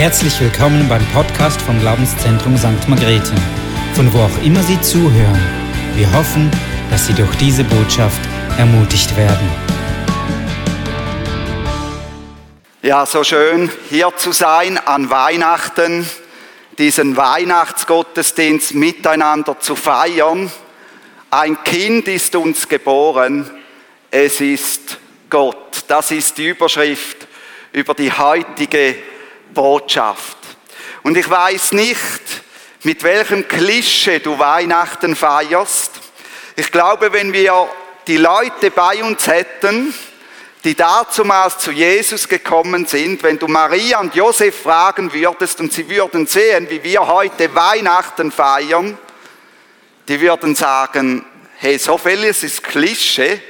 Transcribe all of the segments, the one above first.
Herzlich willkommen beim Podcast vom Glaubenszentrum St. Margrethe, von wo auch immer Sie zuhören. Wir hoffen, dass Sie durch diese Botschaft ermutigt werden. Ja, so schön hier zu sein an Weihnachten, diesen Weihnachtsgottesdienst miteinander zu feiern. Ein Kind ist uns geboren, es ist Gott. Das ist die Überschrift über die heutige Botschaft. Und ich weiß nicht, mit welchem Klischee du Weihnachten feierst. Ich glaube, wenn wir die Leute bei uns hätten, die dazumals zu Jesus gekommen sind, wenn du Maria und Josef fragen würdest und sie würden sehen, wie wir heute Weihnachten feiern, die würden sagen, hey, so vieles ist Klischee,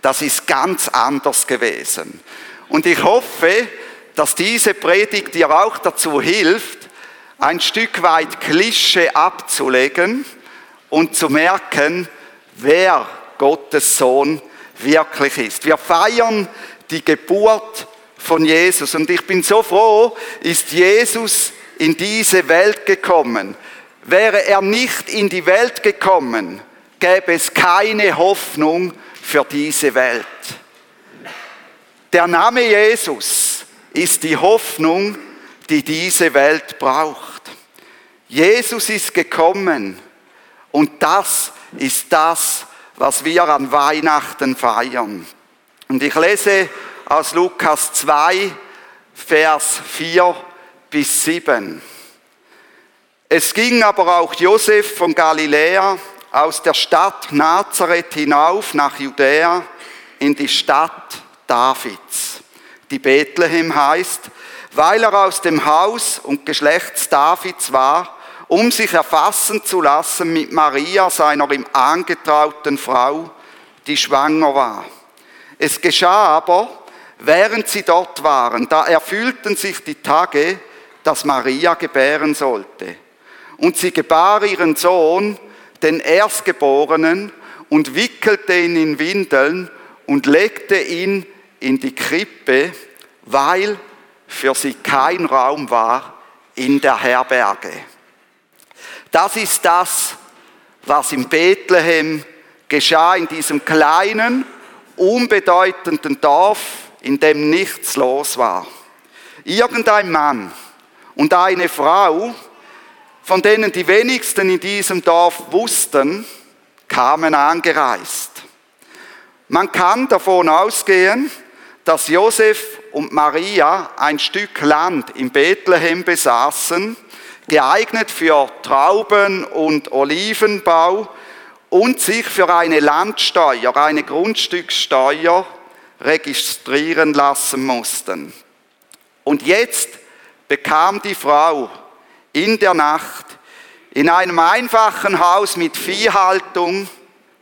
das ist ganz anders gewesen. Und ich hoffe, dass diese Predigt dir auch dazu hilft, ein Stück weit Klischee abzulegen und zu merken, wer Gottes Sohn wirklich ist. Wir feiern die Geburt von Jesus und ich bin so froh, ist Jesus in diese Welt gekommen. Wäre er nicht in die Welt gekommen, gäbe es keine Hoffnung für diese Welt. Der Name Jesus ist die Hoffnung, die diese Welt braucht. Jesus ist gekommen und das ist das, was wir an Weihnachten feiern. Und ich lese aus Lukas 2, Vers 4 bis 7. Es ging aber auch Josef von Galiläa aus der Stadt Nazareth hinauf nach Judäa in die Stadt Davids, die Bethlehem heißt, weil er aus dem Haus und Geschlechts Davids war um sich erfassen zu lassen mit Maria, seiner ihm angetrauten Frau, die schwanger war. Es geschah aber, während sie dort waren, da erfüllten sich die Tage, dass Maria gebären sollte. Und sie gebar ihren Sohn, den Erstgeborenen, und wickelte ihn in Windeln und legte ihn in die Krippe, weil für sie kein Raum war in der Herberge. Das ist das, was in Bethlehem geschah, in diesem kleinen, unbedeutenden Dorf, in dem nichts los war. Irgendein Mann und eine Frau, von denen die wenigsten in diesem Dorf wussten, kamen angereist. Man kann davon ausgehen, dass Josef und Maria ein Stück Land in Bethlehem besaßen, geeignet für Trauben- und Olivenbau und sich für eine Landsteuer, eine Grundstückssteuer registrieren lassen mussten. Und jetzt bekam die Frau in der Nacht in einem einfachen Haus mit Viehhaltung,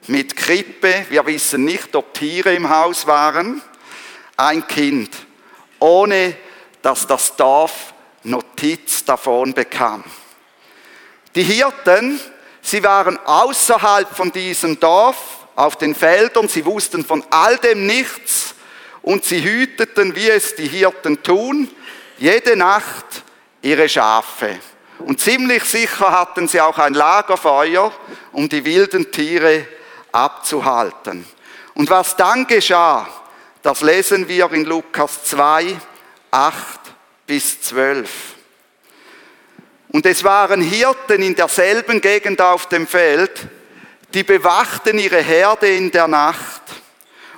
mit Krippe, wir wissen nicht, ob Tiere im Haus waren, ein Kind, ohne dass das Dorf Notiz davon bekam. Die Hirten, sie waren außerhalb von diesem Dorf, auf den Feldern, sie wussten von all dem nichts und sie hüteten, wie es die Hirten tun, jede Nacht ihre Schafe. Und ziemlich sicher hatten sie auch ein Lagerfeuer, um die wilden Tiere abzuhalten. Und was dann geschah, das lesen wir in Lukas 2, 8 bis 12. Und es waren Hirten in derselben Gegend auf dem Feld, die bewachten ihre Herde in der Nacht.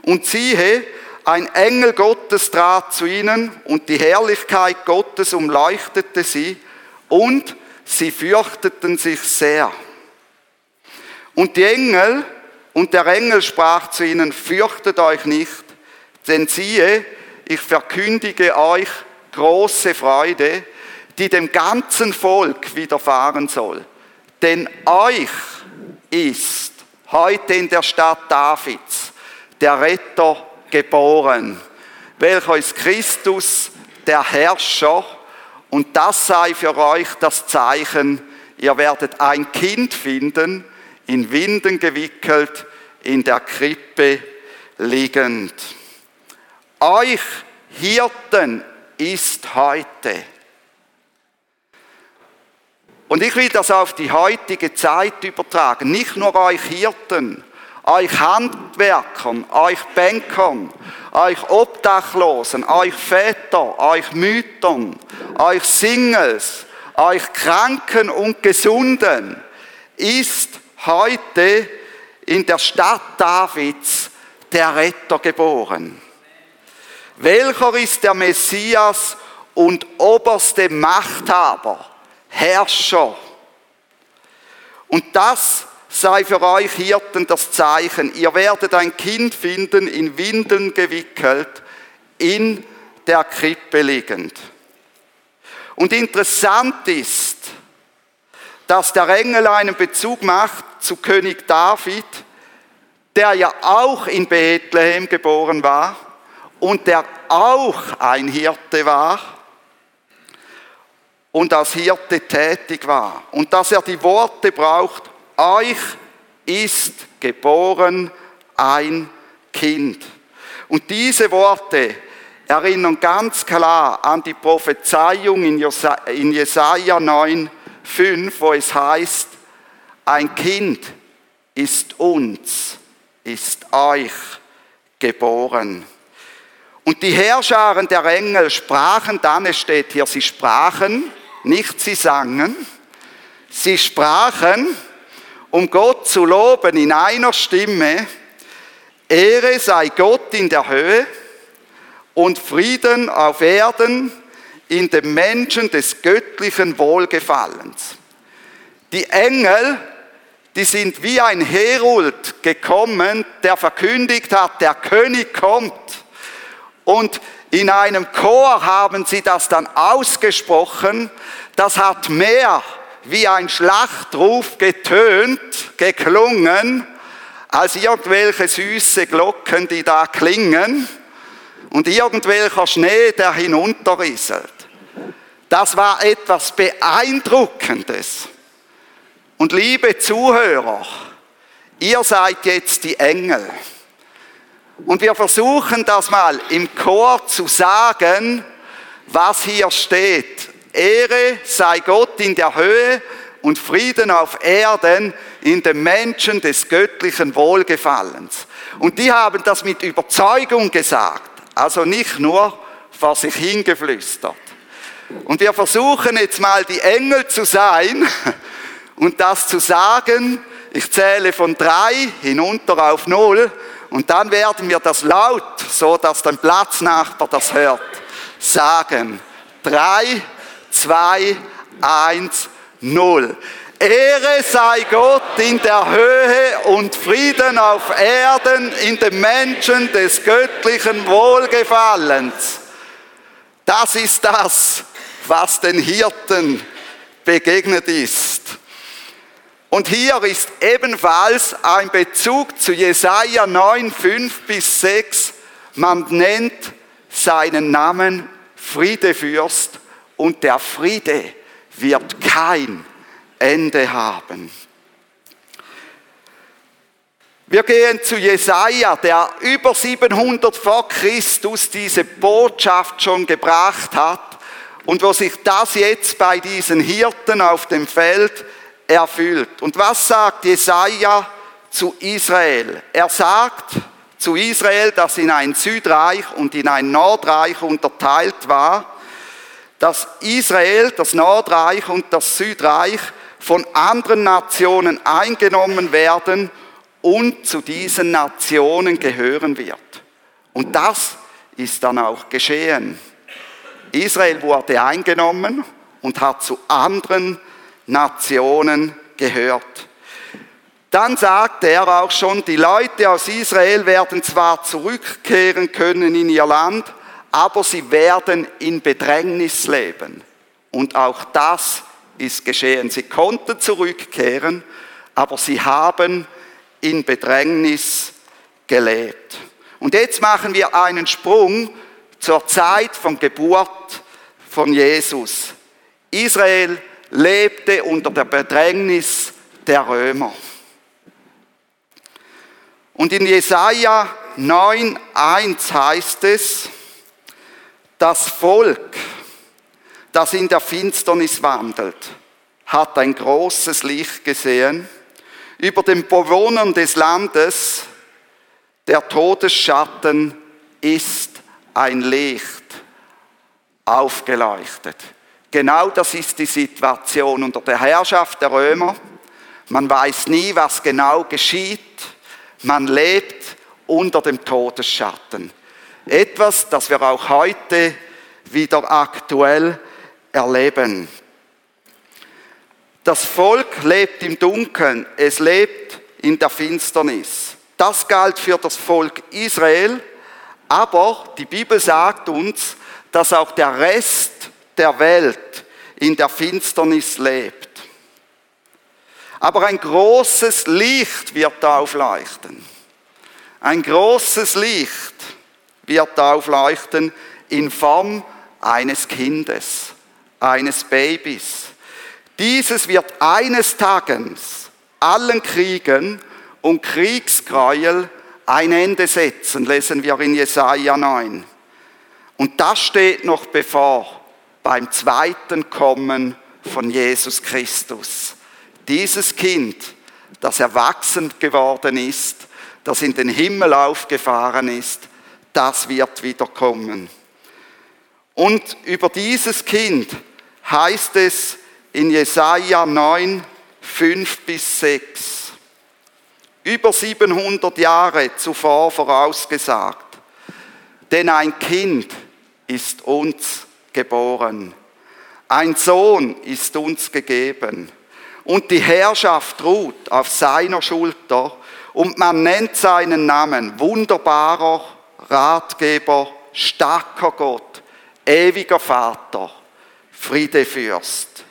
Und siehe, ein Engel Gottes trat zu ihnen und die Herrlichkeit Gottes umleuchtete sie und sie fürchteten sich sehr. Und die Engel und der Engel sprach zu ihnen, fürchtet euch nicht, denn siehe, ich verkündige euch große Freude, die dem ganzen Volk widerfahren soll. Denn euch ist heute in der Stadt Davids der Retter geboren, welcher ist Christus, der Herrscher, und das sei für euch das Zeichen, ihr werdet ein Kind finden, in Winden gewickelt, in der Krippe liegend. Euch Hirten ist heute Und ich will das auf die heutige Zeit übertragen. Nicht nur euch Hirten, euch Handwerkern, euch Bankern, euch Obdachlosen, euch Väter, euch Müttern, euch Singles, euch Kranken und Gesunden ist heute in der Stadt Davids der Retter geboren. Welcher ist der Messias und oberste Machthaber, Herrscher? Und das sei für euch Hirten das Zeichen. Ihr werdet ein Kind finden, in Windeln gewickelt, in der Krippe liegend. Und interessant ist, dass der Engel einen Bezug macht zu König David, der ja auch in Bethlehem geboren war und der auch ein Hirte war und als Hirte tätig war. Und dass er die Worte braucht, euch ist geboren ein Kind. Und diese Worte erinnern ganz klar an die Prophezeiung in Jesaja 9, 5, wo es heißt, ein Kind ist uns, ist euch geboren. Und die Herrscharen der Engel sprachen dann, es steht hier, sie sprachen, nicht sie sangen, sie sprachen, um Gott zu loben in einer Stimme, Ehre sei Gott in der Höhe und Frieden auf Erden in dem Menschen des göttlichen Wohlgefallens. Die Engel, die sind wie ein Herold gekommen, der verkündigt hat, der König kommt. Und in einem Chor haben sie das dann ausgesprochen. Das hat mehr wie ein Schlachtruf getönt, geklungen, als irgendwelche süße Glocken, die da klingen und irgendwelcher Schnee, der hinunterrieselt. Das war etwas Beeindruckendes. Und liebe Zuhörer, ihr seid jetzt die Engel. Und wir versuchen das mal im Chor zu sagen, was hier steht. Ehre sei Gott in der Höhe und Frieden auf Erden in den Menschen des göttlichen Wohlgefallens. Und die haben das mit Überzeugung gesagt, also nicht nur vor sich hingeflüstert. Und wir versuchen jetzt mal die Engel zu sein und das zu sagen. Ich zähle von drei hinunter auf null und dann werden wir das laut, so dass dein Platznachbar das hört, sagen. Drei, 2, 1, 0. Ehre sei Gott in der Höhe und Frieden auf Erden in den Menschen des göttlichen Wohlgefallens. Das ist das, was den Hirten begegnet ist. Und hier ist ebenfalls ein Bezug zu Jesaja 9, 5 bis 6. Man nennt seinen Namen Friedefürst und der Friede wird kein Ende haben. Wir gehen zu Jesaja, der über 700 vor Christus diese Botschaft schon gebracht hat und wo sich das jetzt bei diesen Hirten auf dem Feld erfüllt. Und was sagt Jesaja zu Israel? Er sagt zu Israel, das in ein Südreich und in ein Nordreich unterteilt war, dass Israel, das Nordreich und das Südreich von anderen Nationen eingenommen werden und zu diesen Nationen gehören wird. Und das ist dann auch geschehen. Israel wurde eingenommen und hat zu anderen Nationen gehört. Dann sagte er auch schon, die Leute aus Israel werden zwar zurückkehren können in ihr Land, aber sie werden in Bedrängnis leben. Und auch das ist geschehen. Sie konnten zurückkehren, aber sie haben in Bedrängnis gelebt. Und jetzt machen wir einen Sprung zur Zeit von Geburt von Jesus. Israel lebte unter der Bedrängnis der Römer. Und in Jesaja 9,1 heißt es, das Volk, das in der Finsternis wandelt, hat ein großes Licht gesehen. Über den Bewohnern des Landes, der Todesschatten ist ein Licht aufgeleuchtet. Genau das ist die Situation unter der Herrschaft der Römer. Man weiß nie, was genau geschieht. Man lebt unter dem Todesschatten. Etwas, das wir auch heute wieder aktuell erleben. Das Volk lebt im Dunkeln, es lebt in der Finsternis. Das galt für das Volk Israel, aber die Bibel sagt uns, dass auch der Rest der Welt in der Finsternis lebt. Aber ein großes Licht wird aufleuchten. Ein großes Licht wird aufleuchten in Form eines Kindes, eines Babys. Dieses wird eines Tages allen Kriegen und Kriegsgräuel ein Ende setzen, lesen wir in Jesaja 9. Und das steht noch bevor beim zweiten Kommen von Jesus Christus. Dieses Kind, das erwachsen geworden ist, das in den Himmel aufgefahren ist, das wird wiederkommen. Und über dieses Kind heißt es in Jesaja 9, 5 bis 6. Über 700 Jahre zuvor vorausgesagt. Denn ein Kind ist uns geboren. Ein Sohn ist uns gegeben. Und die Herrschaft ruht auf seiner Schulter. Und man nennt seinen Namen wunderbarer Ratgeber, starker Gott, ewiger Vater, Friedefürst.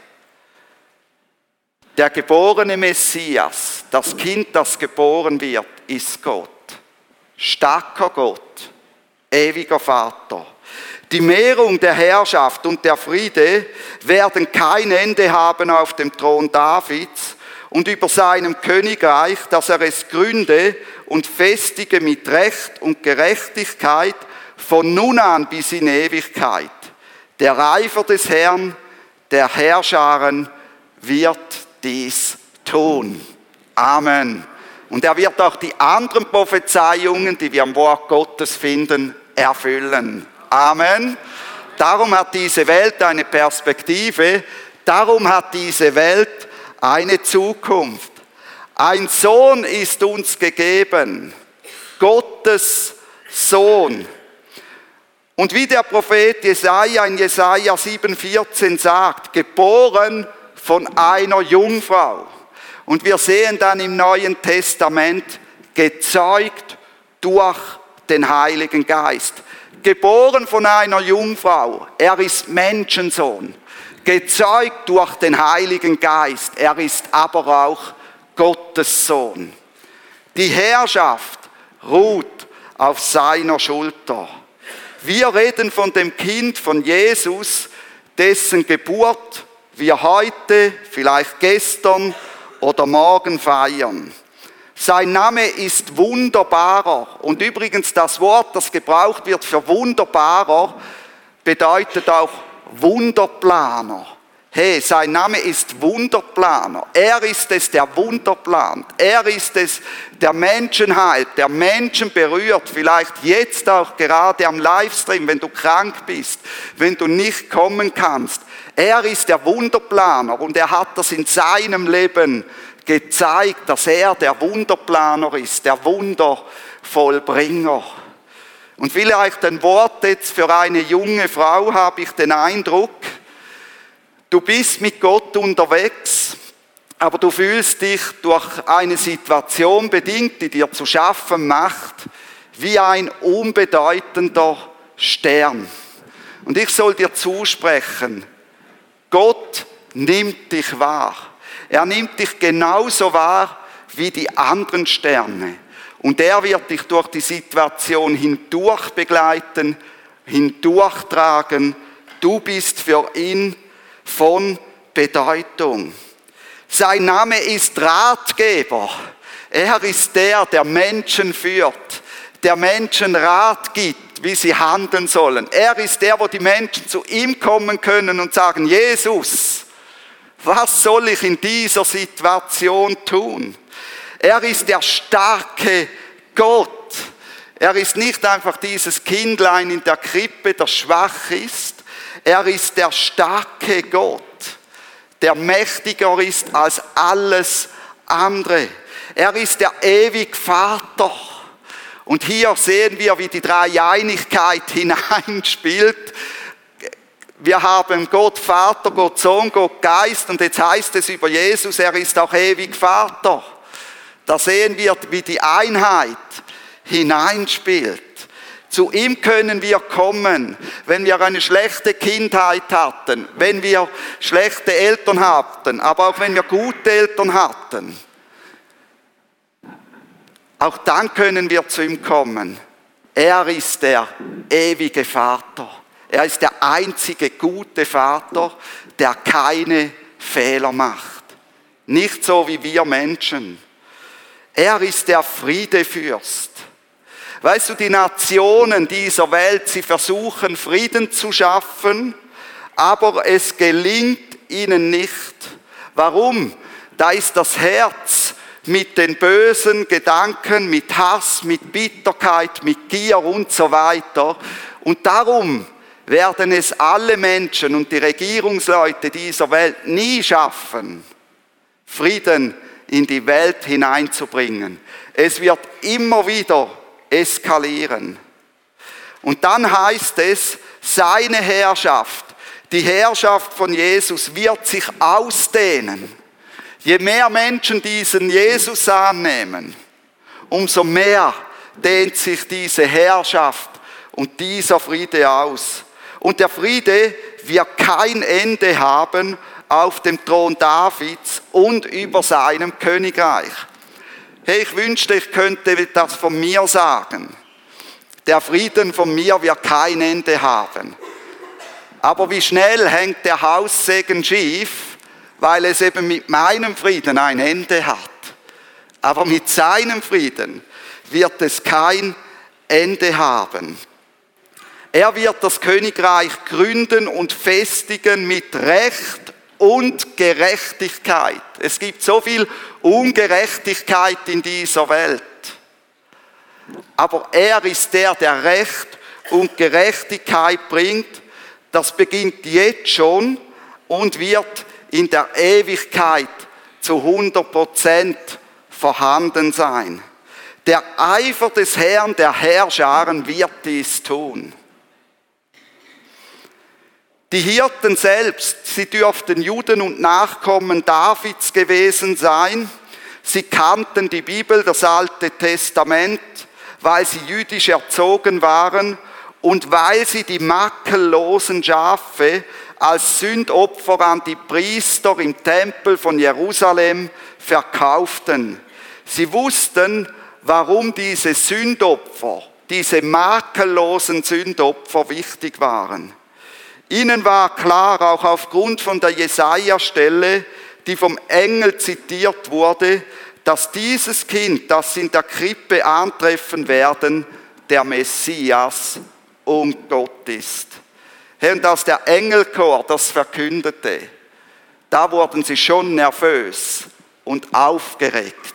Der geborene Messias, das Kind, das geboren wird, ist Gott. Starker Gott, ewiger Vater. Die Mehrung der Herrschaft und der Friede werden kein Ende haben auf dem Thron Davids und über seinem Königreich, dass er es gründe und festige mit Recht und Gerechtigkeit von nun an bis in Ewigkeit. Der Eifer des Herrn, der Herrscharen, wird dies tun. Amen. Und er wird auch die anderen Prophezeiungen, die wir am Wort Gottes finden, erfüllen. Amen. Darum hat diese Welt eine Perspektive, darum hat diese Welt eine Zukunft. Ein Sohn ist uns gegeben, Gottes Sohn. Und wie der Prophet Jesaja in Jesaja 7,14 sagt, geboren von einer Jungfrau. Und wir sehen dann im Neuen Testament, gezeugt durch den Heiligen Geist. Geboren von einer Jungfrau. Er ist Menschensohn. Gezeugt durch den Heiligen Geist. Er ist aber auch Gottes Sohn. Die Herrschaft ruht auf seiner Schulter. Wir reden von dem Kind von Jesus, dessen Geburt wir heute, vielleicht gestern oder morgen feiern. Sein Name ist wunderbarer. Und übrigens das Wort, das gebraucht wird für wunderbarer, bedeutet auch Wunderplaner. Hey, sein Name ist Wunderplaner. Er ist es, der Wunder plant. Er ist es, der Menschen heilt, der Menschen berührt. Vielleicht jetzt auch gerade am Livestream, wenn du krank bist, wenn du nicht kommen kannst. Er ist der Wunderplaner und er hat das in seinem Leben gezeigt, dass er der Wunderplaner ist, der Wundervollbringer. Und vielleicht ein Wort jetzt für eine junge Frau habe ich den Eindruck, du bist mit Gott unterwegs, aber du fühlst dich durch eine Situation bedingt, die dir zu schaffen macht, wie ein unbedeutender Stern. Und ich soll dir zusprechen, Gott nimmt dich wahr. Er nimmt dich genauso wahr wie die anderen Sterne. Und er wird dich durch die Situation hindurch begleiten, hindurchtragen. Du bist für ihn von Bedeutung. Sein Name ist Ratgeber. Er ist der, der Menschen führt, der Menschen Rat gibt, wie sie handeln sollen. Er ist der, wo die Menschen zu ihm kommen können und sagen, Jesus, Was soll ich in dieser Situation tun? Er ist der starke Gott. Er ist nicht einfach dieses Kindlein in der Krippe, das schwach ist. Er ist der starke Gott, der mächtiger ist als alles andere. Er ist der ewig Vater. Und hier sehen wir, wie die Dreieinigkeit hineinspielt. Wir haben Gott Vater, Gott Sohn, Gott Geist und jetzt heißt es über Jesus, er ist auch ewig Vater. Da sehen wir, wie die Einheit hineinspielt. Zu ihm können wir kommen, wenn wir eine schlechte Kindheit hatten, wenn wir schlechte Eltern hatten, aber auch wenn wir gute Eltern hatten. Auch dann können wir zu ihm kommen. Er ist der ewige Vater. Er ist der einzige gute Vater, der keine Fehler macht. Nicht so wie wir Menschen. Er ist der Friedefürst. Weißt du, die Nationen dieser Welt, sie versuchen Frieden zu schaffen, aber es gelingt ihnen nicht. Warum? Da ist das Herz mit den bösen Gedanken, mit Hass, mit Bitterkeit, mit Gier und so weiter. Und darum werden es alle Menschen und die Regierungsleute dieser Welt nie schaffen, Frieden in die Welt hineinzubringen. Es wird immer wieder eskalieren. Und dann heißt es, seine Herrschaft, die Herrschaft von Jesus wird sich ausdehnen. Je mehr Menschen diesen Jesus annehmen, umso mehr dehnt sich diese Herrschaft und dieser Friede aus. Und der Friede wird kein Ende haben auf dem Thron Davids und über seinem Königreich. Hey, ich wünschte, ich könnte das von mir sagen. Der Frieden von mir wird kein Ende haben. Aber wie schnell hängt der Haussegen schief, weil es eben mit meinem Frieden ein Ende hat. Aber mit seinem Frieden wird es kein Ende haben. Er wird das Königreich gründen und festigen mit Recht und Gerechtigkeit. Es gibt so viel Ungerechtigkeit in dieser Welt. Aber er ist der, der Recht und Gerechtigkeit bringt. Das beginnt jetzt schon und wird in der Ewigkeit zu 100 Prozent vorhanden sein. Der Eifer des Herrn, der Herrscharen, wird dies tun. Die Hirten selbst, sie dürften Juden und Nachkommen Davids gewesen sein. Sie kannten die Bibel, das Alte Testament, weil sie jüdisch erzogen waren und weil sie die makellosen Schafe als Sündopfer an die Priester im Tempel von Jerusalem verkauften. Sie wussten, warum diese Sündopfer, diese makellosen Sündopfer wichtig waren. Ihnen war klar, auch aufgrund von der Jesaja-Stelle, die vom Engel zitiert wurde, dass dieses Kind, das in der Krippe antreffen werden, der Messias und Gott ist. Und als der Engelchor das verkündete, da wurden sie schon nervös und aufgeregt.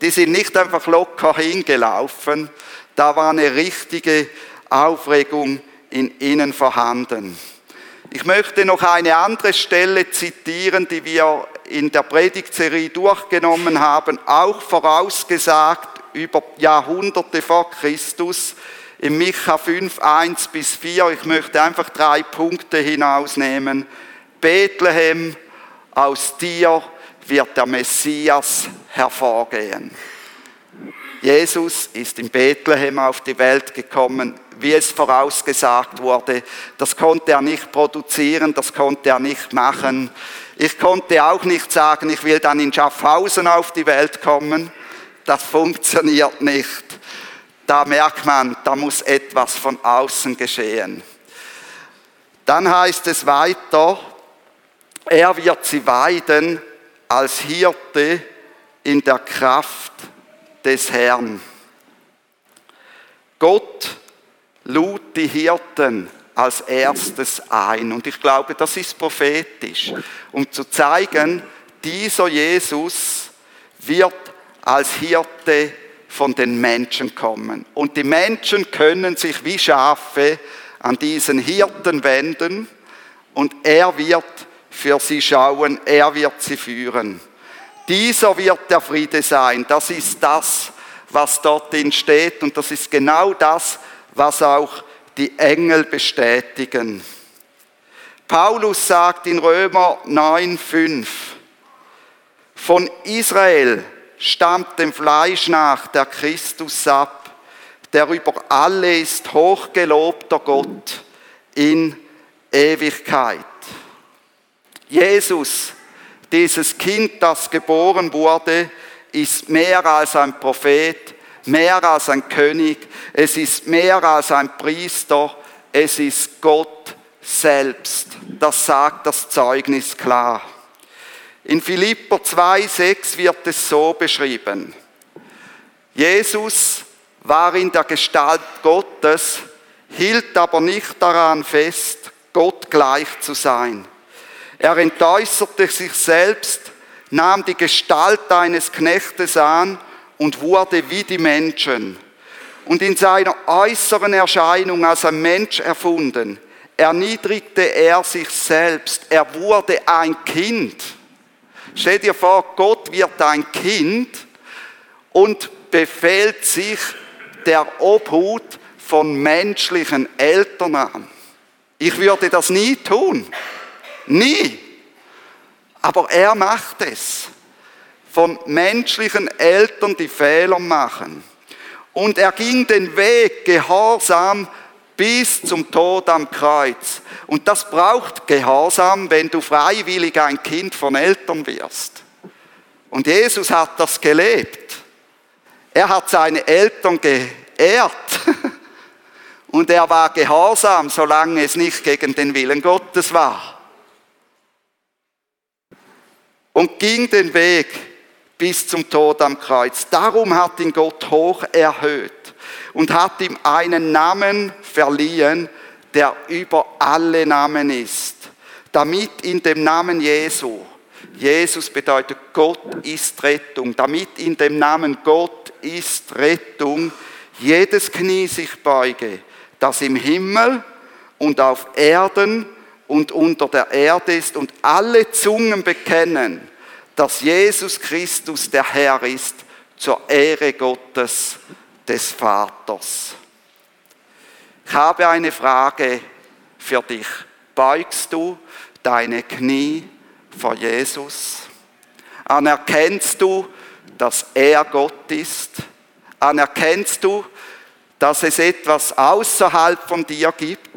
Die sind nicht einfach locker hingelaufen, da war eine richtige Aufregung in ihnen vorhanden. Ich möchte noch eine andere Stelle zitieren, die wir in der Predigtserie durchgenommen haben, auch vorausgesagt über Jahrhunderte vor Christus im Micha 5, 1 bis 4. Ich möchte einfach drei Punkte hinausnehmen. Bethlehem, aus dir wird der Messias hervorgehen. Jesus ist in Bethlehem auf die Welt gekommen, wie es vorausgesagt wurde. Das konnte er nicht produzieren, das konnte er nicht machen. Ich konnte auch nicht sagen, ich will dann in Schaffhausen auf die Welt kommen. Das funktioniert nicht da merkt man, da muss etwas von außen geschehen. Dann heißt es weiter, er wird sie weiden als Hirte in der Kraft des Herrn. Gott lud die Hirten als erstes ein. Und ich glaube, das ist prophetisch, um zu zeigen, dieser Jesus wird als Hirte von den Menschen kommen. Und die Menschen können sich wie Schafe an diesen Hirten wenden und er wird für sie schauen, er wird sie führen. Dieser wird der Friede sein. Das ist das, was dort steht und das ist genau das, was auch die Engel bestätigen. Paulus sagt in Römer 9,5, von Israel stammt dem Fleisch nach der Christus ab, der über alle ist hochgelobter Gott in Ewigkeit. Jesus, dieses Kind, das geboren wurde, ist mehr als ein Prophet, mehr als ein König, es ist mehr als ein Priester, es ist Gott selbst. Das sagt das Zeugnis klar. In Philipper 2,6 wird es so beschrieben. Jesus war in der Gestalt Gottes, hielt aber nicht daran fest, Gott gleich zu sein. Er entäußerte sich selbst, nahm die Gestalt eines Knechtes an und wurde wie die Menschen. Und in seiner äußeren Erscheinung als ein Mensch erfunden, erniedrigte er sich selbst. Er wurde ein Kind Stell dir vor, Gott wird ein Kind und befehlt sich der Obhut von menschlichen Eltern an. Ich würde das nie tun. Nie. Aber er macht es. Von menschlichen Eltern, die Fehler machen. Und er ging den Weg gehorsam bis zum Tod am Kreuz. Und das braucht Gehorsam, wenn du freiwillig ein Kind von Eltern wirst. Und Jesus hat das gelebt. Er hat seine Eltern geehrt. Und er war gehorsam, solange es nicht gegen den Willen Gottes war. Und ging den Weg bis zum Tod am Kreuz. Darum hat ihn Gott hoch erhöht und hat ihm einen Namen verliehen, der über alle Namen ist, damit in dem Namen Jesu, Jesus bedeutet Gott ist Rettung, damit in dem Namen Gott ist Rettung jedes Knie sich beuge, das im Himmel und auf Erden und unter der Erde ist und alle Zungen bekennen, dass Jesus Christus der Herr ist, zur Ehre Gottes des Vaters. Ich habe eine Frage für dich. Beugst du deine Knie vor Jesus? Anerkennst du, dass er Gott ist? Anerkennst du, dass es etwas außerhalb von dir gibt,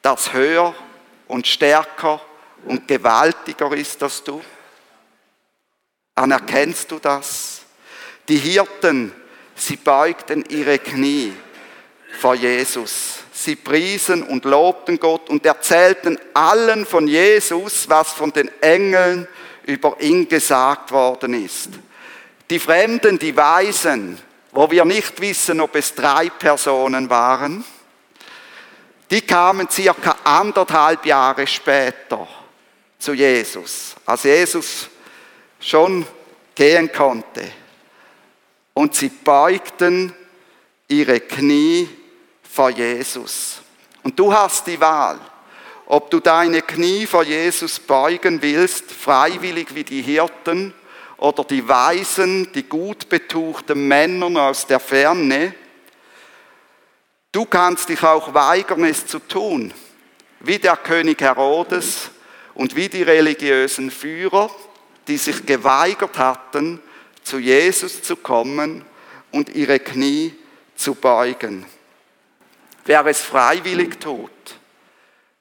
das höher und stärker und gewaltiger ist als du? Anerkennst du das? Die Hirten Sie beugten ihre Knie vor Jesus. Sie priesen und lobten Gott und erzählten allen von Jesus, was von den Engeln über ihn gesagt worden ist. Die Fremden, die Weisen, wo wir nicht wissen, ob es drei Personen waren, die kamen circa anderthalb Jahre später zu Jesus, als Jesus schon gehen konnte und sie beugten ihre Knie vor Jesus. Und du hast die Wahl, ob du deine Knie vor Jesus beugen willst, freiwillig wie die Hirten oder die weisen, die gut betuchten Männer aus der Ferne. Du kannst dich auch weigern, es zu tun, wie der König Herodes und wie die religiösen Führer, die sich geweigert hatten, zu Jesus zu kommen und ihre Knie zu beugen. Wer es freiwillig tut,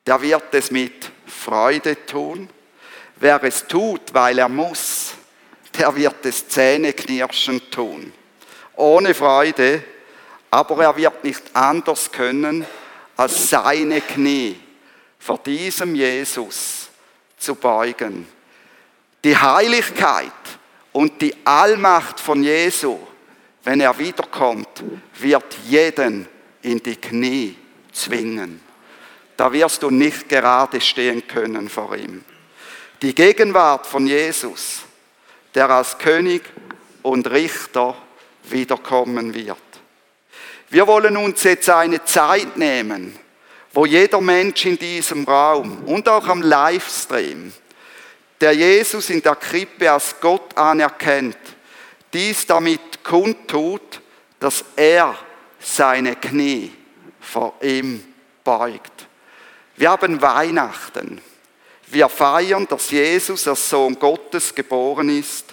der wird es mit Freude tun. Wer es tut, weil er muss, der wird es zähneknirschend tun. Ohne Freude, aber er wird nicht anders können, als seine Knie vor diesem Jesus zu beugen. Die Heiligkeit und die Allmacht von Jesu, wenn er wiederkommt, wird jeden in die Knie zwingen. da wirst du nicht gerade stehen können vor ihm. Die Gegenwart von Jesus, der als König und Richter wiederkommen wird. Wir wollen uns jetzt eine Zeit nehmen, wo jeder Mensch in diesem Raum und auch am Livestream, der Jesus in der Krippe als Gott anerkennt, dies damit kundtut, dass er seine Knie vor ihm beugt. Wir haben Weihnachten. Wir feiern, dass Jesus als Sohn Gottes geboren ist.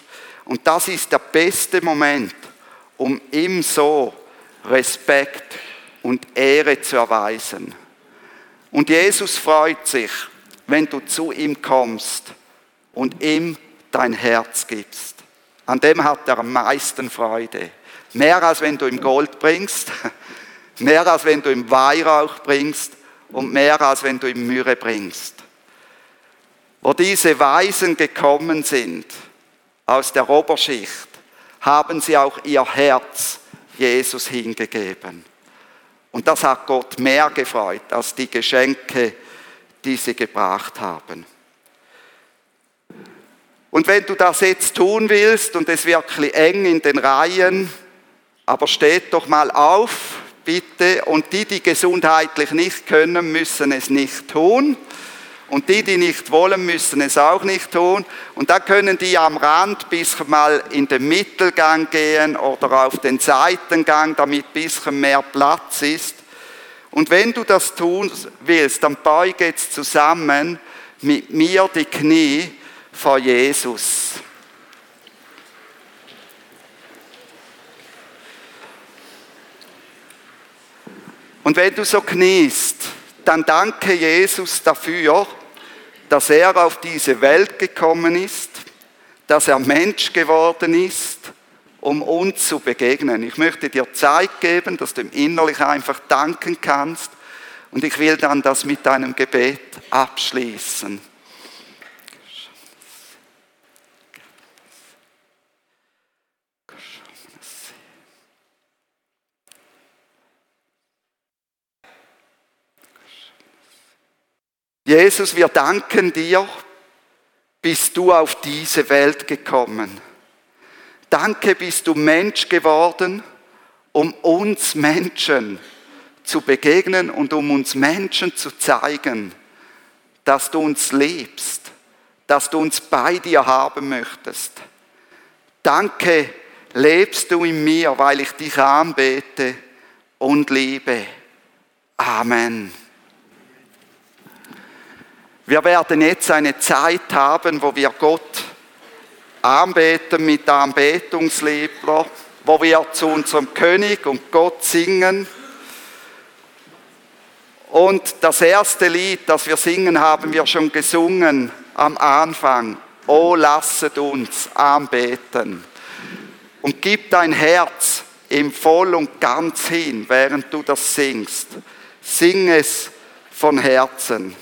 Und das ist der beste Moment, um ihm so Respekt und Ehre zu erweisen. Und Jesus freut sich, wenn du zu ihm kommst und ihm dein Herz gibst. An dem hat er am meisten Freude. Mehr als wenn du ihm Gold bringst, mehr als wenn du ihm Weihrauch bringst und mehr als wenn du ihm Myrrhe bringst. Wo diese Weisen gekommen sind aus der Oberschicht, haben sie auch ihr Herz Jesus hingegeben. Und das hat Gott mehr gefreut als die Geschenke, die sie gebracht haben. Und wenn du das jetzt tun willst und es wirklich eng in den Reihen, aber steht doch mal auf, bitte. Und die, die gesundheitlich nicht können, müssen es nicht tun. Und die, die nicht wollen, müssen es auch nicht tun. Und da können die am Rand bis mal in den Mittelgang gehen oder auf den Seitengang, damit ein bisschen mehr Platz ist. Und wenn du das tun willst, dann beuge jetzt zusammen mit mir die Knie vor Jesus. Und wenn du so kniest, dann danke Jesus dafür, dass er auf diese Welt gekommen ist, dass er Mensch geworden ist, um uns zu begegnen. Ich möchte dir Zeit geben, dass du im Innerlich einfach danken kannst. Und ich will dann das mit deinem Gebet abschließen. Jesus, wir danken dir, bist du auf diese Welt gekommen. Danke, bist du Mensch geworden, um uns Menschen zu begegnen und um uns Menschen zu zeigen, dass du uns liebst, dass du uns bei dir haben möchtest. Danke, lebst du in mir, weil ich dich anbete und liebe. Amen. Wir werden jetzt eine Zeit haben, wo wir Gott anbeten mit Anbetungsliebler, wo wir zu unserem König und Gott singen. Und das erste Lied, das wir singen, haben wir schon gesungen am Anfang. Oh, lasset uns anbeten. Und gib dein Herz ihm voll und ganz hin, während du das singst. Sing es von Herzen.